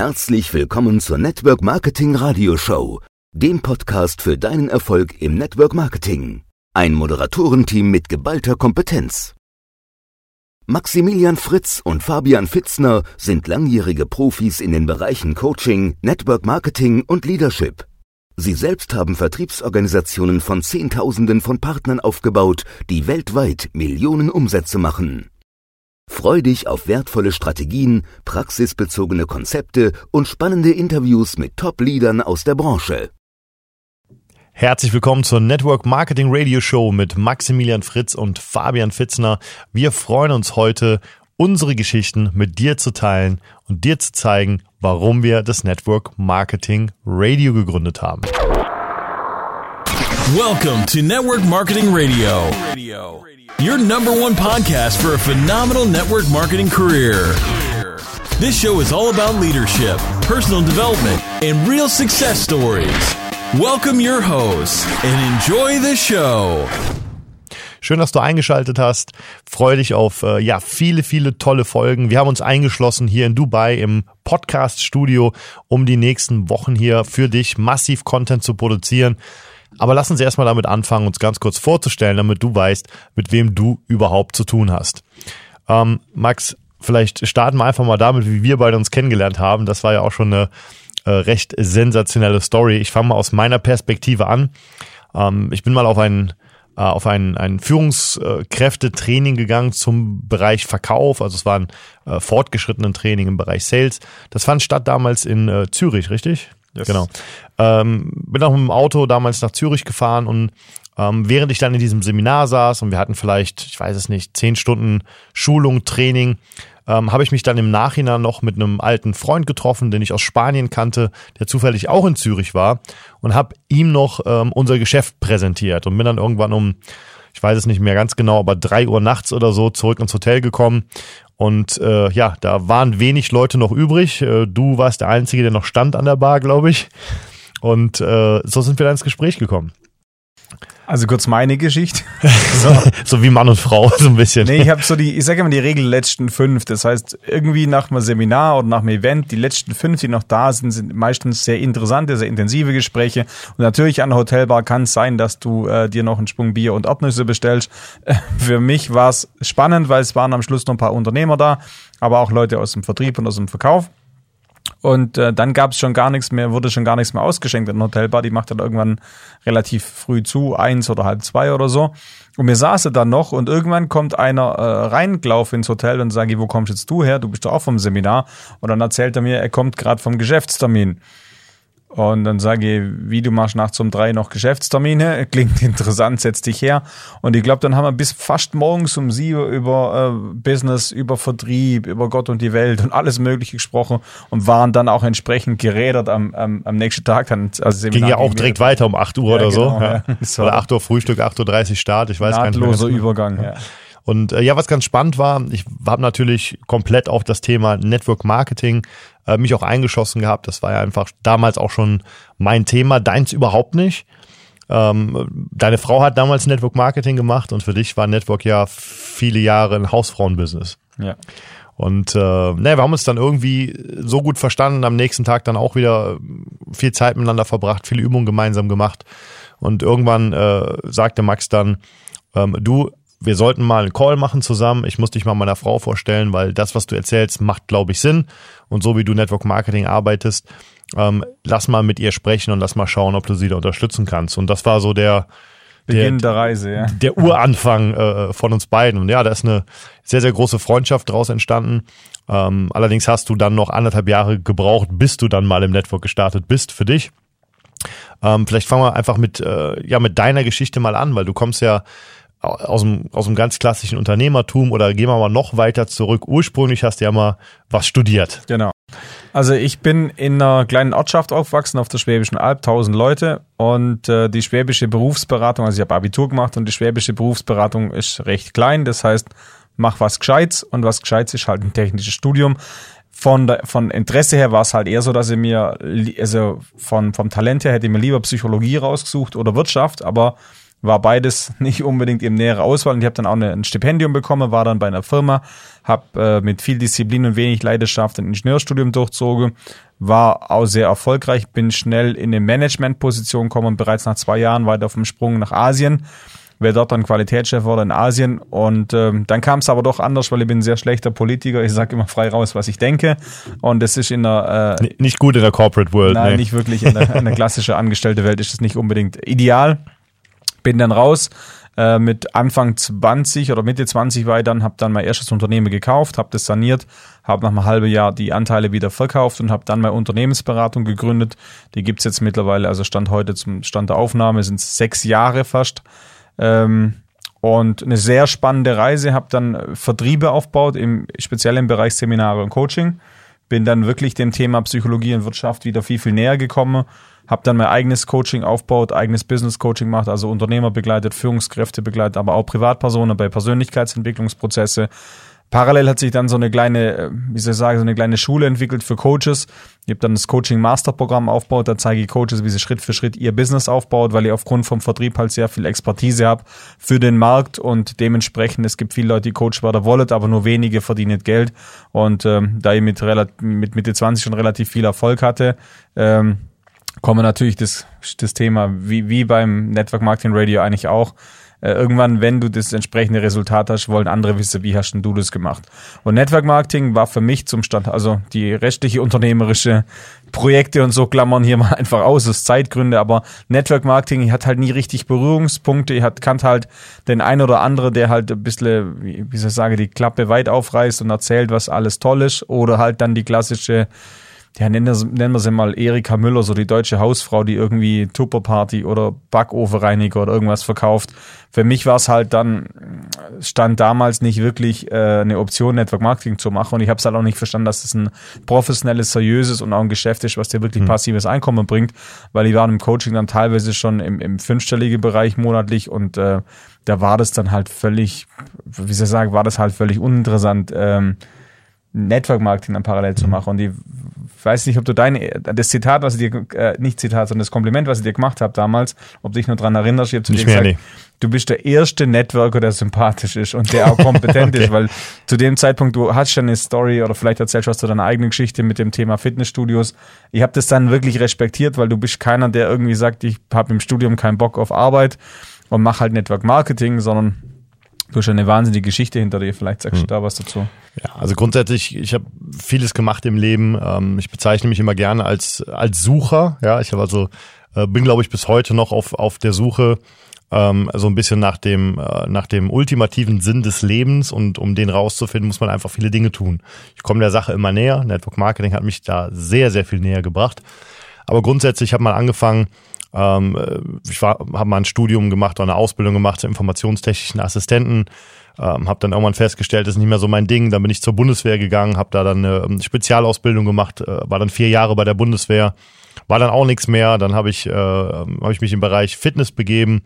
Herzlich willkommen zur Network Marketing Radio Show, dem Podcast für deinen Erfolg im Network Marketing. Ein Moderatorenteam mit geballter Kompetenz. Maximilian Fritz und Fabian Fitzner sind langjährige Profis in den Bereichen Coaching, Network Marketing und Leadership. Sie selbst haben Vertriebsorganisationen von Zehntausenden von Partnern aufgebaut, die weltweit Millionen Umsätze machen. Freu dich auf wertvolle Strategien, praxisbezogene Konzepte und spannende Interviews mit Top-Leadern aus der Branche. Herzlich willkommen zur Network Marketing Radio Show mit Maximilian Fritz und Fabian Fitzner. Wir freuen uns heute, unsere Geschichten mit dir zu teilen und dir zu zeigen, warum wir das Network Marketing Radio gegründet haben. Welcome to Network Marketing Radio. Your number one podcast for a phenomenal network marketing career. This show is all about leadership, personal development, and real success stories. Welcome your hosts and enjoy the show. Schön, dass du eingeschaltet hast. Freue dich auf äh, ja viele, viele tolle Folgen. Wir haben uns eingeschlossen hier in Dubai im Podcast-Studio, um die nächsten Wochen hier für dich massiv Content zu produzieren. Aber lass uns erstmal damit anfangen, uns ganz kurz vorzustellen, damit du weißt, mit wem du überhaupt zu tun hast. Ähm, Max, vielleicht starten wir einfach mal damit, wie wir beide uns kennengelernt haben. Das war ja auch schon eine äh, recht sensationelle Story. Ich fange mal aus meiner Perspektive an. Ähm, ich bin mal auf ein äh, auf ein, ein Führungskräftetraining gegangen zum Bereich Verkauf. Also es war ein äh, fortgeschrittenen Training im Bereich Sales. Das fand statt damals in äh, Zürich, richtig? Yes. Genau. Ähm, bin auch mit dem Auto damals nach Zürich gefahren und ähm, während ich dann in diesem Seminar saß und wir hatten vielleicht, ich weiß es nicht, zehn Stunden Schulung, Training, ähm, habe ich mich dann im Nachhinein noch mit einem alten Freund getroffen, den ich aus Spanien kannte, der zufällig auch in Zürich war und habe ihm noch ähm, unser Geschäft präsentiert und bin dann irgendwann um ich weiß es nicht mehr ganz genau, aber drei Uhr nachts oder so zurück ins Hotel gekommen und äh, ja, da waren wenig Leute noch übrig. Äh, du warst der Einzige, der noch stand an der Bar, glaube ich. Und äh, so sind wir dann ins Gespräch gekommen. Also kurz meine Geschichte. so. so wie Mann und Frau, so ein bisschen. Nee, ich habe so die, ich sage immer die Regel letzten fünf. Das heißt, irgendwie nach einem Seminar oder nach einem Event, die letzten fünf, die noch da sind, sind meistens sehr interessante, sehr intensive Gespräche. Und natürlich an der Hotelbar kann es sein, dass du äh, dir noch einen Sprung Bier und Erdnüsse bestellst. Äh, für mich war es spannend, weil es waren am Schluss noch ein paar Unternehmer da, aber auch Leute aus dem Vertrieb und aus dem Verkauf. Und äh, dann gab es schon gar nichts mehr, wurde schon gar nichts mehr ausgeschenkt in der Hotelbar. Die macht dann irgendwann relativ früh zu, eins oder halb zwei oder so. Und mir saß er dann noch und irgendwann kommt einer äh, reingelaufen ins Hotel und sage, wo kommst jetzt du her? Du bist doch auch vom Seminar. Und dann erzählt er mir, er kommt gerade vom Geschäftstermin. Und dann sage ich, wie du machst nachts um drei noch Geschäftstermine, klingt interessant, setz dich her. Und ich glaube, dann haben wir bis fast morgens um sieben über äh, Business, über Vertrieb, über Gott und die Welt und alles Mögliche gesprochen und waren dann auch entsprechend gerädert am, am, am nächsten Tag. Dann, also Ging ja auch direkt weiter um 8 Uhr ja, oder genau, so. Ja. Ja. Oder 8 Uhr Frühstück, 8.30 Uhr Start, ich weiß gar nicht mehr. Nahtloser Übergang, ja. Und äh, ja, was ganz spannend war, ich habe natürlich komplett auf das Thema Network Marketing äh, mich auch eingeschossen gehabt. Das war ja einfach damals auch schon mein Thema, deins überhaupt nicht. Ähm, deine Frau hat damals Network Marketing gemacht und für dich war Network ja viele Jahre ein Hausfrauenbusiness. Ja. Und äh, ne, wir haben uns dann irgendwie so gut verstanden, am nächsten Tag dann auch wieder viel Zeit miteinander verbracht, viele Übungen gemeinsam gemacht. Und irgendwann äh, sagte Max dann, ähm, du, wir sollten mal einen Call machen zusammen. Ich muss dich mal meiner Frau vorstellen, weil das, was du erzählst, macht, glaube ich, Sinn. Und so wie du Network Marketing arbeitest, ähm, lass mal mit ihr sprechen und lass mal schauen, ob du sie da unterstützen kannst. Und das war so der Beginn der, der Reise, ja. Der Uranfang äh, von uns beiden. Und ja, da ist eine sehr, sehr große Freundschaft daraus entstanden. Ähm, allerdings hast du dann noch anderthalb Jahre gebraucht, bis du dann mal im Network gestartet bist für dich. Ähm, vielleicht fangen wir einfach mit, äh, ja, mit deiner Geschichte mal an, weil du kommst ja aus dem, aus dem ganz klassischen Unternehmertum oder gehen wir mal noch weiter zurück. Ursprünglich hast du ja mal was studiert. Genau. Also ich bin in einer kleinen Ortschaft aufgewachsen auf der Schwäbischen Alb, 1000 Leute und äh, die schwäbische Berufsberatung, also ich habe Abitur gemacht und die schwäbische Berufsberatung ist recht klein, das heißt, mach was Gescheites und was Gescheites ist halt ein technisches Studium. Von, der, von Interesse her war es halt eher so, dass ich mir, also von, vom Talent her hätte ich mir lieber Psychologie rausgesucht oder Wirtschaft, aber war beides nicht unbedingt eben nähere Auswahl und ich habe dann auch eine, ein Stipendium bekommen, war dann bei einer Firma, habe äh, mit viel Disziplin und wenig Leidenschaft ein Ingenieurstudium durchzogen, war auch sehr erfolgreich, bin schnell in eine Managementposition gekommen und bereits nach zwei Jahren weiter auf dem Sprung nach Asien. Wer dort dann Qualitätschef wurde in Asien und ähm, dann kam es aber doch anders, weil ich bin ein sehr schlechter Politiker. Ich sage immer frei raus, was ich denke und das ist in der äh, nicht gut in der Corporate World. Nein, nee. nicht wirklich in der, in der klassischen angestellte Welt ist es nicht unbedingt ideal. Bin dann raus, äh, mit Anfang 20 oder Mitte 20 war ich dann, habe dann mein erstes Unternehmen gekauft, habe das saniert, habe nach einem halben Jahr die Anteile wieder verkauft und habe dann meine Unternehmensberatung gegründet. Die gibt's jetzt mittlerweile, also Stand heute zum Stand der Aufnahme sind sechs Jahre fast. Ähm, und eine sehr spannende Reise, habe dann Vertriebe aufgebaut, im, speziell im Bereich Seminare und Coaching. Bin dann wirklich dem Thema Psychologie und Wirtschaft wieder viel, viel näher gekommen habe dann mein eigenes Coaching aufgebaut, eigenes Business Coaching gemacht, also Unternehmer begleitet, Führungskräfte begleitet, aber auch Privatpersonen bei Persönlichkeitsentwicklungsprozesse. Parallel hat sich dann so eine kleine, äh, wie soll ich sagen, so eine kleine Schule entwickelt für Coaches. Ich habe dann das Coaching Master Programm aufgebaut, da zeige ich Coaches, wie sie Schritt für Schritt ihr Business aufbaut, weil ich aufgrund vom Vertrieb halt sehr viel Expertise habe für den Markt und dementsprechend, es gibt viele Leute, die Coach werden wollen, aber nur wenige verdienen Geld. Und ähm, da ich mit, mit Mitte 20 schon relativ viel Erfolg hatte, ähm, kommen natürlich das, das Thema, wie, wie beim Network Marketing Radio eigentlich auch. Äh, irgendwann, wenn du das entsprechende Resultat hast, wollen andere wissen, wie hast denn du das gemacht? Und Network Marketing war für mich zum Stand, also die restliche unternehmerische Projekte und so klammern hier mal einfach aus, aus Zeitgründe, aber Network Marketing hat halt nie richtig Berührungspunkte, ich hat, kannt halt den ein oder andere, der halt ein bisschen, wie soll ich sagen, die Klappe weit aufreißt und erzählt, was alles toll ist, oder halt dann die klassische ja, nennen, das, nennen wir sie mal Erika Müller, so die deutsche Hausfrau, die irgendwie Tupperparty oder Backofenreiniger oder irgendwas verkauft. Für mich war es halt dann, stand damals nicht wirklich äh, eine Option, Network Marketing zu machen. Und ich habe es halt auch nicht verstanden, dass es ein professionelles, seriöses und auch ein Geschäft ist, was dir wirklich mhm. passives Einkommen bringt, weil die waren im Coaching dann teilweise schon im, im fünfstelligen Bereich monatlich und äh, da war das dann halt völlig, wie soll ich sagen, war das halt völlig uninteressant. Ähm, Network Marketing dann parallel zu mhm. machen. Und ich weiß nicht, ob du deine, das Zitat, was ich dir, äh, nicht Zitat, sondern das Kompliment, was ich dir gemacht habe damals, ob du dich nur dran erinnerst, ich habe zu nicht dir gesagt, nee. du bist der erste Networker, der sympathisch ist und der auch kompetent okay. ist, weil zu dem Zeitpunkt, du hast schon eine Story oder vielleicht erzählst du deiner eigenen Geschichte mit dem Thema Fitnessstudios. Ich habe das dann wirklich respektiert, weil du bist keiner, der irgendwie sagt, ich habe im Studium keinen Bock auf Arbeit und mach halt Network Marketing, sondern Du hast eine wahnsinnige Geschichte hinter dir, vielleicht sagst du hm. da was dazu. Ja, also grundsätzlich, ich habe vieles gemacht im Leben. Ähm, ich bezeichne mich immer gerne als, als Sucher. Ja, ich habe also, äh, bin glaube ich bis heute noch auf, auf der Suche ähm, so ein bisschen nach dem, äh, nach dem ultimativen Sinn des Lebens und um den rauszufinden, muss man einfach viele Dinge tun. Ich komme der Sache immer näher. Network Marketing hat mich da sehr, sehr viel näher gebracht. Aber grundsätzlich habe mal angefangen, ähm, ich habe mal ein Studium gemacht oder eine Ausbildung gemacht zur informationstechnischen Assistenten. Ähm, habe dann irgendwann festgestellt, das ist nicht mehr so mein Ding. Dann bin ich zur Bundeswehr gegangen, habe da dann eine ähm, Spezialausbildung gemacht, äh, war dann vier Jahre bei der Bundeswehr, war dann auch nichts mehr. Dann habe ich, äh, hab ich mich im Bereich Fitness begeben,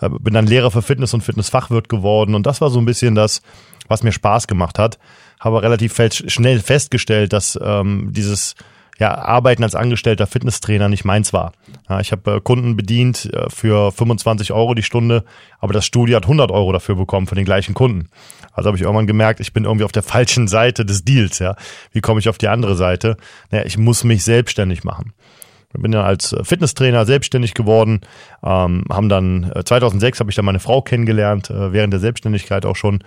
bin dann Lehrer für Fitness und Fitnessfachwirt geworden und das war so ein bisschen das, was mir Spaß gemacht hat. Habe relativ schnell festgestellt, dass ähm, dieses ja, Arbeiten als angestellter Fitnesstrainer nicht meins war. Ja, ich habe äh, Kunden bedient äh, für 25 Euro die Stunde, aber das Studio hat 100 Euro dafür bekommen für den gleichen Kunden. Also habe ich irgendwann gemerkt, ich bin irgendwie auf der falschen Seite des Deals. Ja, Wie komme ich auf die andere Seite? Naja, ich muss mich selbstständig machen. Bin dann als äh, Fitnesstrainer selbstständig geworden, ähm, haben dann 2006 habe ich dann meine Frau kennengelernt, äh, während der Selbstständigkeit auch schon.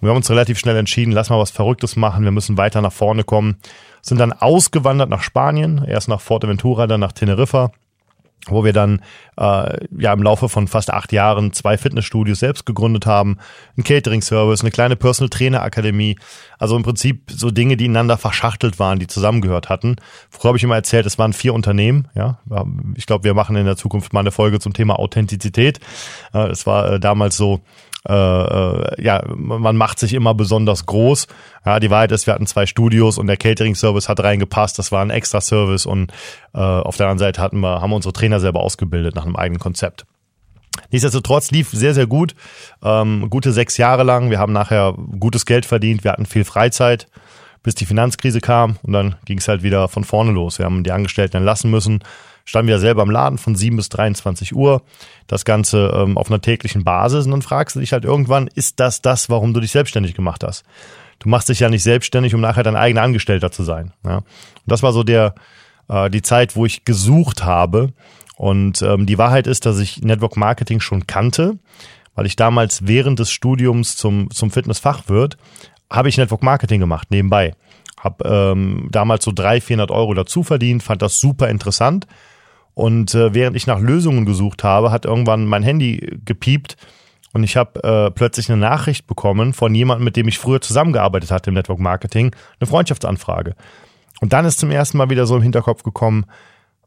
Wir haben uns relativ schnell entschieden, lass mal was Verrücktes machen, wir müssen weiter nach vorne kommen sind dann ausgewandert nach Spanien, erst nach Forteventura, dann nach Teneriffa wo wir dann äh, ja im Laufe von fast acht Jahren zwei Fitnessstudios selbst gegründet haben, ein Catering-Service, eine kleine Personal Trainer Akademie, also im Prinzip so Dinge, die ineinander verschachtelt waren, die zusammengehört hatten. Früher habe ich immer erzählt, es waren vier Unternehmen. Ja, ich glaube, wir machen in der Zukunft mal eine Folge zum Thema Authentizität. Äh, es war äh, damals so, äh, ja, man macht sich immer besonders groß. Ja, die Wahrheit ist, wir hatten zwei Studios und der Catering-Service hat reingepasst. Das war ein extra Service und äh, auf der anderen Seite hatten wir, haben wir unsere Trainer selber ausgebildet nach einem eigenen Konzept. Nichtsdestotrotz lief sehr, sehr gut. Ähm, gute sechs Jahre lang. Wir haben nachher gutes Geld verdient. Wir hatten viel Freizeit, bis die Finanzkrise kam. Und dann ging es halt wieder von vorne los. Wir haben die Angestellten entlassen müssen standen wir selber im Laden von 7 bis 23 Uhr. Das Ganze ähm, auf einer täglichen Basis. Und dann fragst du dich halt irgendwann, ist das das, warum du dich selbstständig gemacht hast? Du machst dich ja nicht selbstständig, um nachher dein eigener Angestellter zu sein. Ja? Und das war so der, äh, die Zeit, wo ich gesucht habe. Und ähm, die Wahrheit ist, dass ich Network Marketing schon kannte, weil ich damals während des Studiums zum, zum Fitnessfachwirt habe ich Network Marketing gemacht, nebenbei. Hab ähm, damals so 300, 400 Euro dazu verdient, fand das super interessant. Und äh, während ich nach Lösungen gesucht habe, hat irgendwann mein Handy gepiept und ich habe äh, plötzlich eine Nachricht bekommen von jemandem, mit dem ich früher zusammengearbeitet hatte im Network Marketing, eine Freundschaftsanfrage. Und dann ist zum ersten Mal wieder so im Hinterkopf gekommen,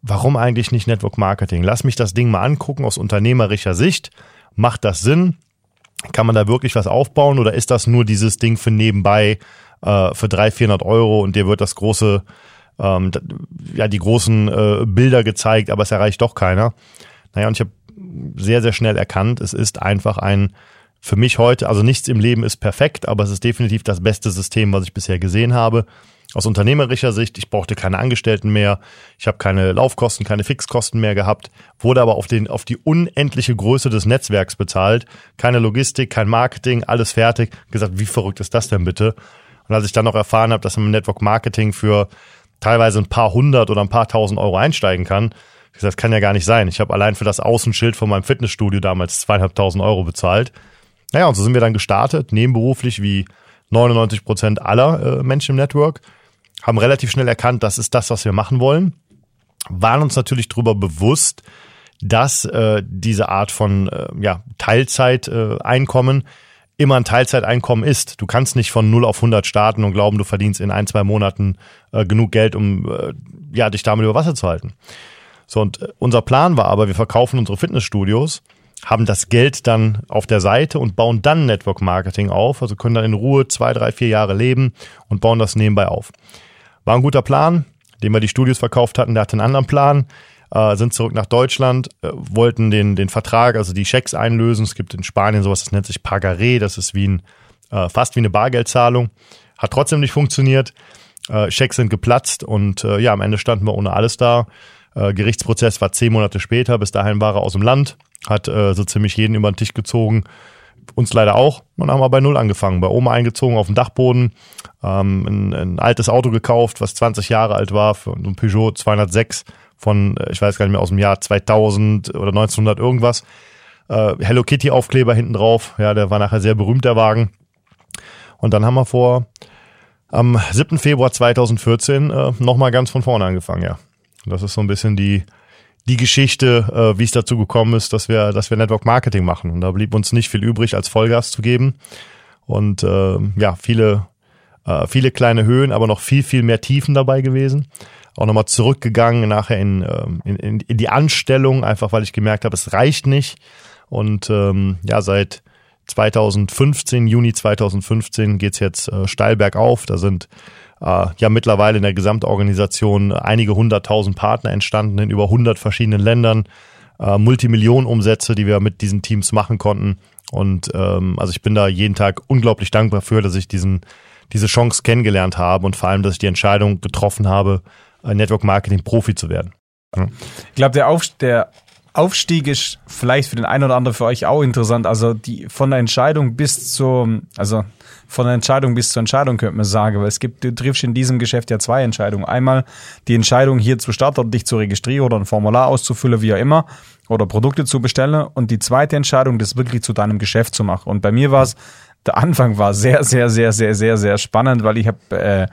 warum eigentlich nicht Network Marketing? Lass mich das Ding mal angucken aus unternehmerischer Sicht. Macht das Sinn? Kann man da wirklich was aufbauen oder ist das nur dieses Ding für nebenbei äh, für 300, 400 Euro und dir wird das große, ähm, ja, die großen äh, Bilder gezeigt, aber es erreicht doch keiner. Naja, und ich habe sehr, sehr schnell erkannt, es ist einfach ein für mich heute, also nichts im Leben ist perfekt, aber es ist definitiv das beste System, was ich bisher gesehen habe. Aus unternehmerischer Sicht, ich brauchte keine Angestellten mehr, ich habe keine Laufkosten, keine Fixkosten mehr gehabt, wurde aber auf, den, auf die unendliche Größe des Netzwerks bezahlt. Keine Logistik, kein Marketing, alles fertig. Gesagt, wie verrückt ist das denn bitte? Und als ich dann noch erfahren habe, dass im Network Marketing für teilweise ein paar hundert oder ein paar tausend Euro einsteigen kann, ich gesagt, das kann ja gar nicht sein. Ich habe allein für das Außenschild von meinem Fitnessstudio damals zweieinhalbtausend Euro bezahlt. Naja, und so sind wir dann gestartet, nebenberuflich wie 99 Prozent aller äh, Menschen im Network, haben relativ schnell erkannt, das ist das, was wir machen wollen, waren uns natürlich darüber bewusst, dass äh, diese Art von äh, ja, Teilzeiteinkommen äh, immer ein Teilzeiteinkommen ist. Du kannst nicht von 0 auf 100 starten und glauben, du verdienst in ein, zwei Monaten äh, genug Geld, um äh, ja, dich damit über Wasser zu halten. So, und äh, unser Plan war aber, wir verkaufen unsere Fitnessstudios, haben das Geld dann auf der Seite und bauen dann Network Marketing auf, also können dann in Ruhe zwei, drei, vier Jahre leben und bauen das nebenbei auf. War ein guter Plan, den wir die Studios verkauft hatten, der hatte einen anderen Plan äh, sind zurück nach Deutschland, äh, wollten den, den Vertrag, also die Schecks einlösen. Es gibt in Spanien sowas, das nennt sich Pagaré, das ist wie ein, äh, fast wie eine Bargeldzahlung. Hat trotzdem nicht funktioniert. Äh, Schecks sind geplatzt und äh, ja, am Ende standen wir ohne alles da. Äh, Gerichtsprozess war zehn Monate später, bis dahin war er aus dem Land, hat so ziemlich jeden über den Tisch gezogen uns leider auch und haben wir bei Null angefangen. Bei Oma eingezogen auf dem Dachboden, ähm, ein, ein, altes Auto gekauft, was 20 Jahre alt war, für ein Peugeot 206 von, äh, ich weiß gar nicht mehr, aus dem Jahr 2000 oder 1900 irgendwas. Äh, Hello Kitty Aufkleber hinten drauf. Ja, der war nachher sehr berühmt, der Wagen. Und dann haben wir vor am 7. Februar 2014 äh, nochmal ganz von vorne angefangen, ja. Und das ist so ein bisschen die, die Geschichte, äh, wie es dazu gekommen ist, dass wir, dass wir Network Marketing machen. Und da blieb uns nicht viel übrig, als Vollgas zu geben. Und äh, ja, viele, äh, viele kleine Höhen, aber noch viel, viel mehr Tiefen dabei gewesen auch nochmal zurückgegangen nachher in, ähm, in, in, in die Anstellung, einfach weil ich gemerkt habe, es reicht nicht. Und ähm, ja, seit 2015, Juni 2015 geht's jetzt äh, steil bergauf. Da sind äh, ja mittlerweile in der Gesamtorganisation einige hunderttausend Partner entstanden in über hundert verschiedenen Ländern. Äh, Multimillionen Umsätze, die wir mit diesen Teams machen konnten. Und ähm, also ich bin da jeden Tag unglaublich dankbar für, dass ich diesen diese Chance kennengelernt habe und vor allem, dass ich die Entscheidung getroffen habe, Network Marketing Profi zu werden. Ich glaube, der, Auf, der Aufstieg ist vielleicht für den einen oder anderen für euch auch interessant. Also die von der Entscheidung bis zur, also von der Entscheidung bis zur Entscheidung könnte man sagen, weil es gibt, du triffst in diesem Geschäft ja zwei Entscheidungen. Einmal die Entscheidung hier zu starten dich zu registrieren oder ein Formular auszufüllen, wie auch immer, oder Produkte zu bestellen. Und die zweite Entscheidung, das wirklich zu deinem Geschäft zu machen. Und bei mir war es, der Anfang war sehr, sehr, sehr, sehr, sehr, sehr spannend, weil ich habe äh,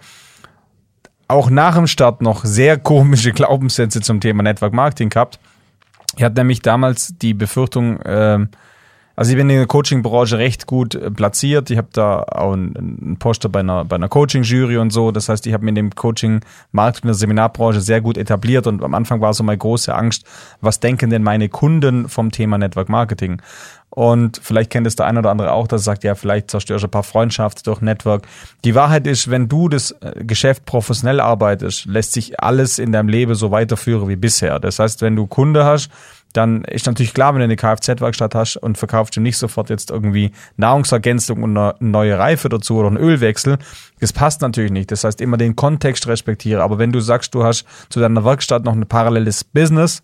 auch nach dem Start noch sehr komische Glaubenssätze zum Thema Network Marketing gehabt. Ich hatte nämlich damals die Befürchtung, äh, also ich bin in der Coaching-Branche recht gut äh, platziert. Ich habe da auch einen Poster bei einer, bei einer Coaching-Jury und so. Das heißt, ich habe mir in dem Coaching-Markt, in der Seminarbranche sehr gut etabliert und am Anfang war so meine große Angst, was denken denn meine Kunden vom Thema Network Marketing? Und vielleicht kennt es der eine oder andere auch, dass sagt, ja, vielleicht zerstörst du ein paar Freundschaften durch Network. Die Wahrheit ist, wenn du das äh, Geschäft professionell arbeitest, lässt sich alles in deinem Leben so weiterführen wie bisher. Das heißt, wenn du Kunde hast, dann ist natürlich klar, wenn du eine Kfz-Werkstatt hast und verkaufst du nicht sofort jetzt irgendwie Nahrungsergänzung und eine neue Reife dazu oder einen Ölwechsel, das passt natürlich nicht. Das heißt, immer den Kontext respektiere. Aber wenn du sagst, du hast zu deiner Werkstatt noch ein paralleles Business,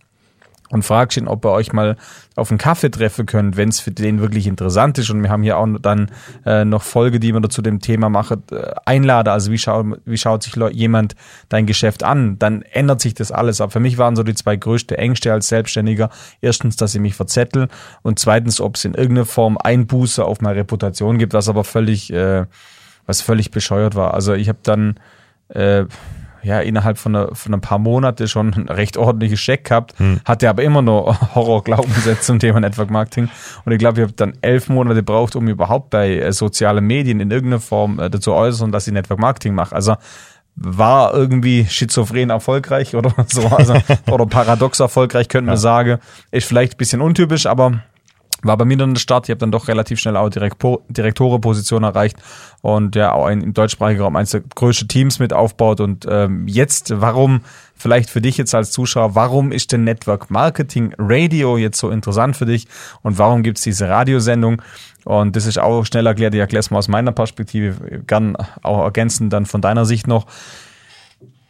und fragst ihn, ob ihr euch mal auf einen Kaffee treffen könnt, wenn es für den wirklich interessant ist. Und wir haben hier auch dann äh, noch Folge, die wir da zu dem Thema machen, äh, einlade. Also wie, schau, wie schaut sich jemand dein Geschäft an? Dann ändert sich das alles. Aber für mich waren so die zwei größte Ängste als Selbstständiger. Erstens, dass ich mich verzettel und zweitens, ob es in irgendeiner Form Einbuße auf meine Reputation gibt, was aber völlig, äh, was völlig bescheuert war. Also ich habe dann äh, ja innerhalb von, einer, von ein paar Monate schon ein recht ordentliches Scheck gehabt, hm. hatte aber immer noch Horror-Glaubenssätze zum Thema Network Marketing. Und ich glaube, ich habe dann elf Monate gebraucht, um überhaupt bei äh, sozialen Medien in irgendeiner Form äh, dazu äußern, dass ich Network Marketing mache. Also war irgendwie schizophren erfolgreich oder so, also, oder paradox erfolgreich, könnte man sagen. Ist vielleicht ein bisschen untypisch, aber war bei mir dann der Start. Ich habe dann doch relativ schnell auch Direktorenposition erreicht und ja auch ein, im deutschsprachigen Raum eines der größten Teams mit aufbaut. Und ähm, jetzt, warum, vielleicht für dich jetzt als Zuschauer, warum ist denn Network Marketing Radio jetzt so interessant für dich und warum gibt's diese Radiosendung? Und das ist auch schnell erklärt, ich erkläre es mal aus meiner Perspektive, gern auch ergänzen dann von deiner Sicht noch.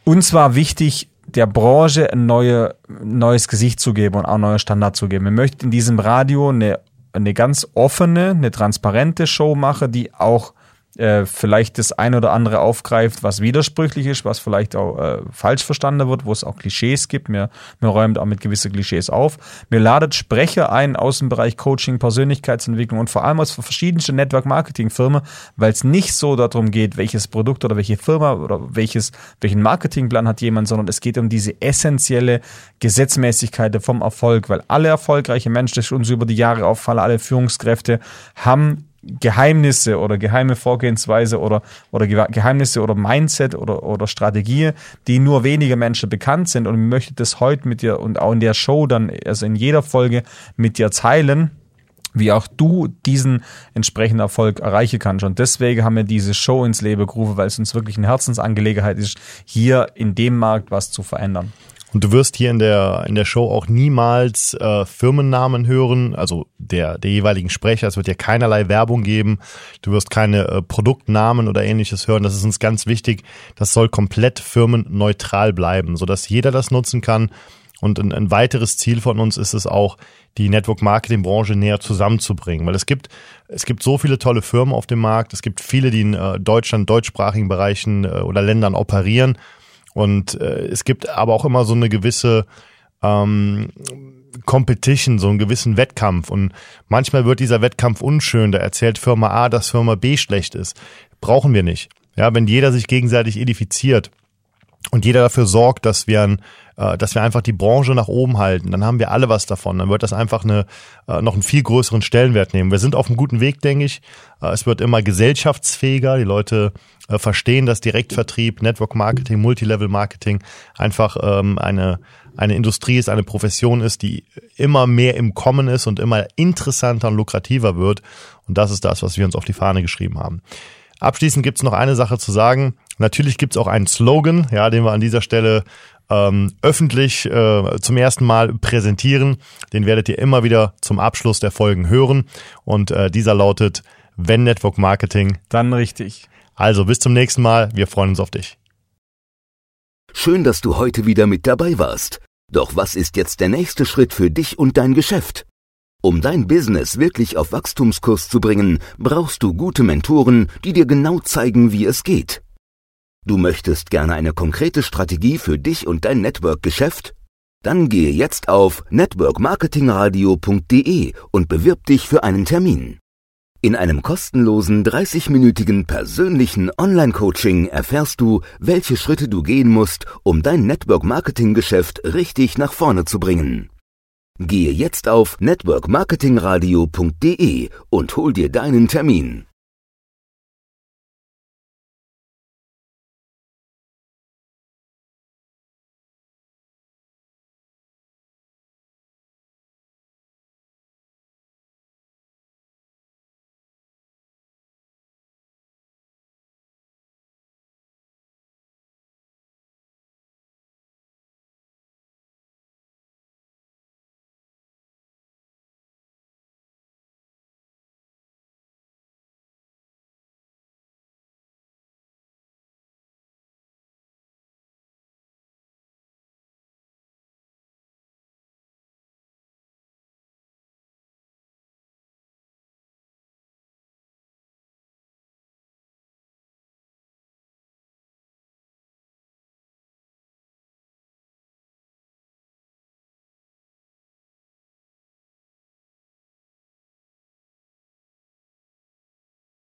Uns war wichtig, der Branche ein neue, neues Gesicht zu geben und auch neue Standard zu geben. Wir möchten in diesem Radio eine, eine ganz offene, eine transparente Show machen, die auch äh, vielleicht das ein oder andere aufgreift, was widersprüchlich ist, was vielleicht auch äh, falsch verstanden wird, wo es auch Klischees gibt. Wir, wir räumen auch mit gewissen Klischees auf. Wir laden Sprecher ein aus dem Bereich Coaching, Persönlichkeitsentwicklung und vor allem aus verschiedensten Network-Marketing-Firmen, weil es nicht so darum geht, welches Produkt oder welche Firma oder welches, welchen Marketingplan hat jemand, sondern es geht um diese essentielle Gesetzmäßigkeit vom Erfolg, weil alle erfolgreiche Menschen, das ist uns über die Jahre auffallen, alle Führungskräfte haben Geheimnisse oder geheime Vorgehensweise oder, oder Geheimnisse oder Mindset oder, oder Strategie, die nur wenige Menschen bekannt sind und ich möchte das heute mit dir und auch in der Show dann, also in jeder Folge mit dir teilen, wie auch du diesen entsprechenden Erfolg erreichen kannst. Und deswegen haben wir diese Show ins Leben gerufen, weil es uns wirklich eine Herzensangelegenheit ist, hier in dem Markt was zu verändern. Und du wirst hier in der, in der Show auch niemals äh, Firmennamen hören, also der, der jeweiligen Sprecher. Es wird dir keinerlei Werbung geben. Du wirst keine äh, Produktnamen oder ähnliches hören. Das ist uns ganz wichtig. Das soll komplett firmenneutral bleiben, sodass jeder das nutzen kann. Und ein, ein weiteres Ziel von uns ist es auch, die Network Marketing Branche näher zusammenzubringen, weil es gibt es gibt so viele tolle Firmen auf dem Markt, es gibt viele, die in äh, Deutschland deutschsprachigen Bereichen äh, oder Ländern operieren und äh, es gibt aber auch immer so eine gewisse ähm, Competition, so einen gewissen Wettkampf. Und manchmal wird dieser Wettkampf unschön. Da erzählt Firma A, dass Firma B schlecht ist. Brauchen wir nicht. Ja, wenn jeder sich gegenseitig edifiziert und jeder dafür sorgt, dass wir ein äh, dass wir einfach die Branche nach oben halten, dann haben wir alle was davon. Dann wird das einfach eine, äh, noch einen viel größeren Stellenwert nehmen. Wir sind auf einem guten Weg, denke ich. Äh, es wird immer gesellschaftsfähiger. Die Leute verstehen, dass Direktvertrieb, Network Marketing, Multilevel Marketing einfach ähm, eine eine Industrie ist, eine Profession ist, die immer mehr im Kommen ist und immer interessanter und lukrativer wird. Und das ist das, was wir uns auf die Fahne geschrieben haben. Abschließend gibt es noch eine Sache zu sagen. Natürlich gibt es auch einen Slogan, ja, den wir an dieser Stelle ähm, öffentlich äh, zum ersten Mal präsentieren. Den werdet ihr immer wieder zum Abschluss der Folgen hören. Und äh, dieser lautet, wenn Network Marketing. Dann richtig. Also bis zum nächsten Mal. Wir freuen uns auf dich. Schön, dass du heute wieder mit dabei warst. Doch was ist jetzt der nächste Schritt für dich und dein Geschäft? Um dein Business wirklich auf Wachstumskurs zu bringen, brauchst du gute Mentoren, die dir genau zeigen, wie es geht. Du möchtest gerne eine konkrete Strategie für dich und dein Network-Geschäft? Dann gehe jetzt auf networkmarketingradio.de und bewirb dich für einen Termin. In einem kostenlosen 30-minütigen persönlichen Online-Coaching erfährst du, welche Schritte du gehen musst, um dein Network-Marketing-Geschäft richtig nach vorne zu bringen. Gehe jetzt auf networkmarketingradio.de und hol dir deinen Termin.